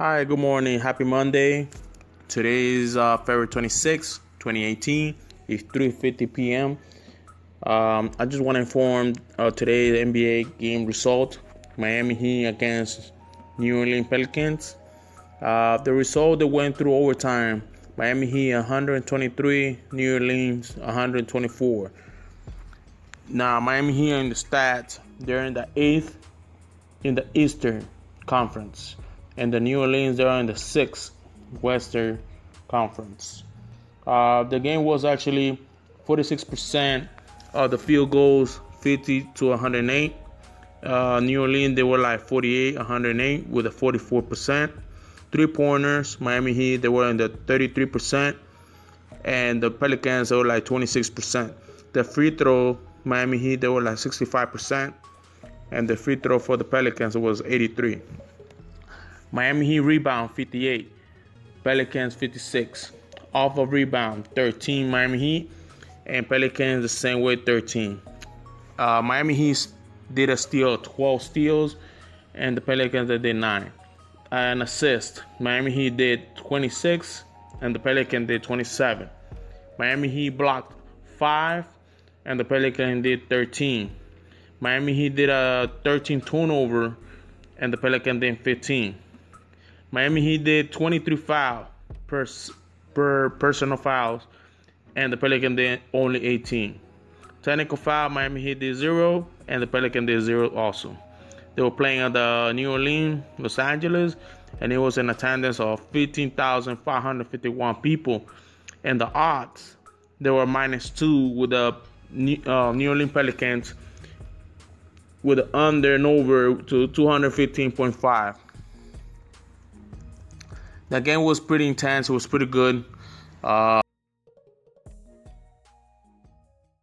Hi, good morning. Happy Monday. Today is uh, February 26, 2018. It's 3:50 p.m. Um, I just want to inform uh, today's NBA game result: Miami Heat against New Orleans Pelicans. Uh, the result that went through overtime: Miami Heat 123, New Orleans 124. Now Miami Heat in the stats, they're in the eighth in the Eastern Conference and the New Orleans they're in the sixth Western Conference. Uh, the game was actually 46% of the field goals, 50 to 108. Uh, New Orleans they were like 48, 108 with a 44%. Three pointers, Miami Heat they were in the 33%, and the Pelicans they were like 26%. The free throw, Miami Heat they were like 65%, and the free throw for the Pelicans was 83. Miami Heat rebound 58, Pelicans 56. Off of rebound 13 Miami Heat, and Pelicans the same way 13. Uh, Miami Heat did a steal 12 steals, and the Pelicans did 9. An assist Miami Heat did 26, and the Pelicans did 27. Miami Heat blocked 5, and the Pelicans did 13. Miami Heat did a 13 turnover, and the Pelicans did 15. Miami Heat did 23 fouls per, per personal fouls, and the Pelican did only 18. Technical foul, Miami Heat did zero, and the Pelican did zero also. They were playing at the New Orleans, Los Angeles, and it was an attendance of 15,551 people. And the odds, they were minus two with the New, uh, New Orleans Pelicans with under and over to 215.5. The game was pretty intense. It was pretty good. Uh,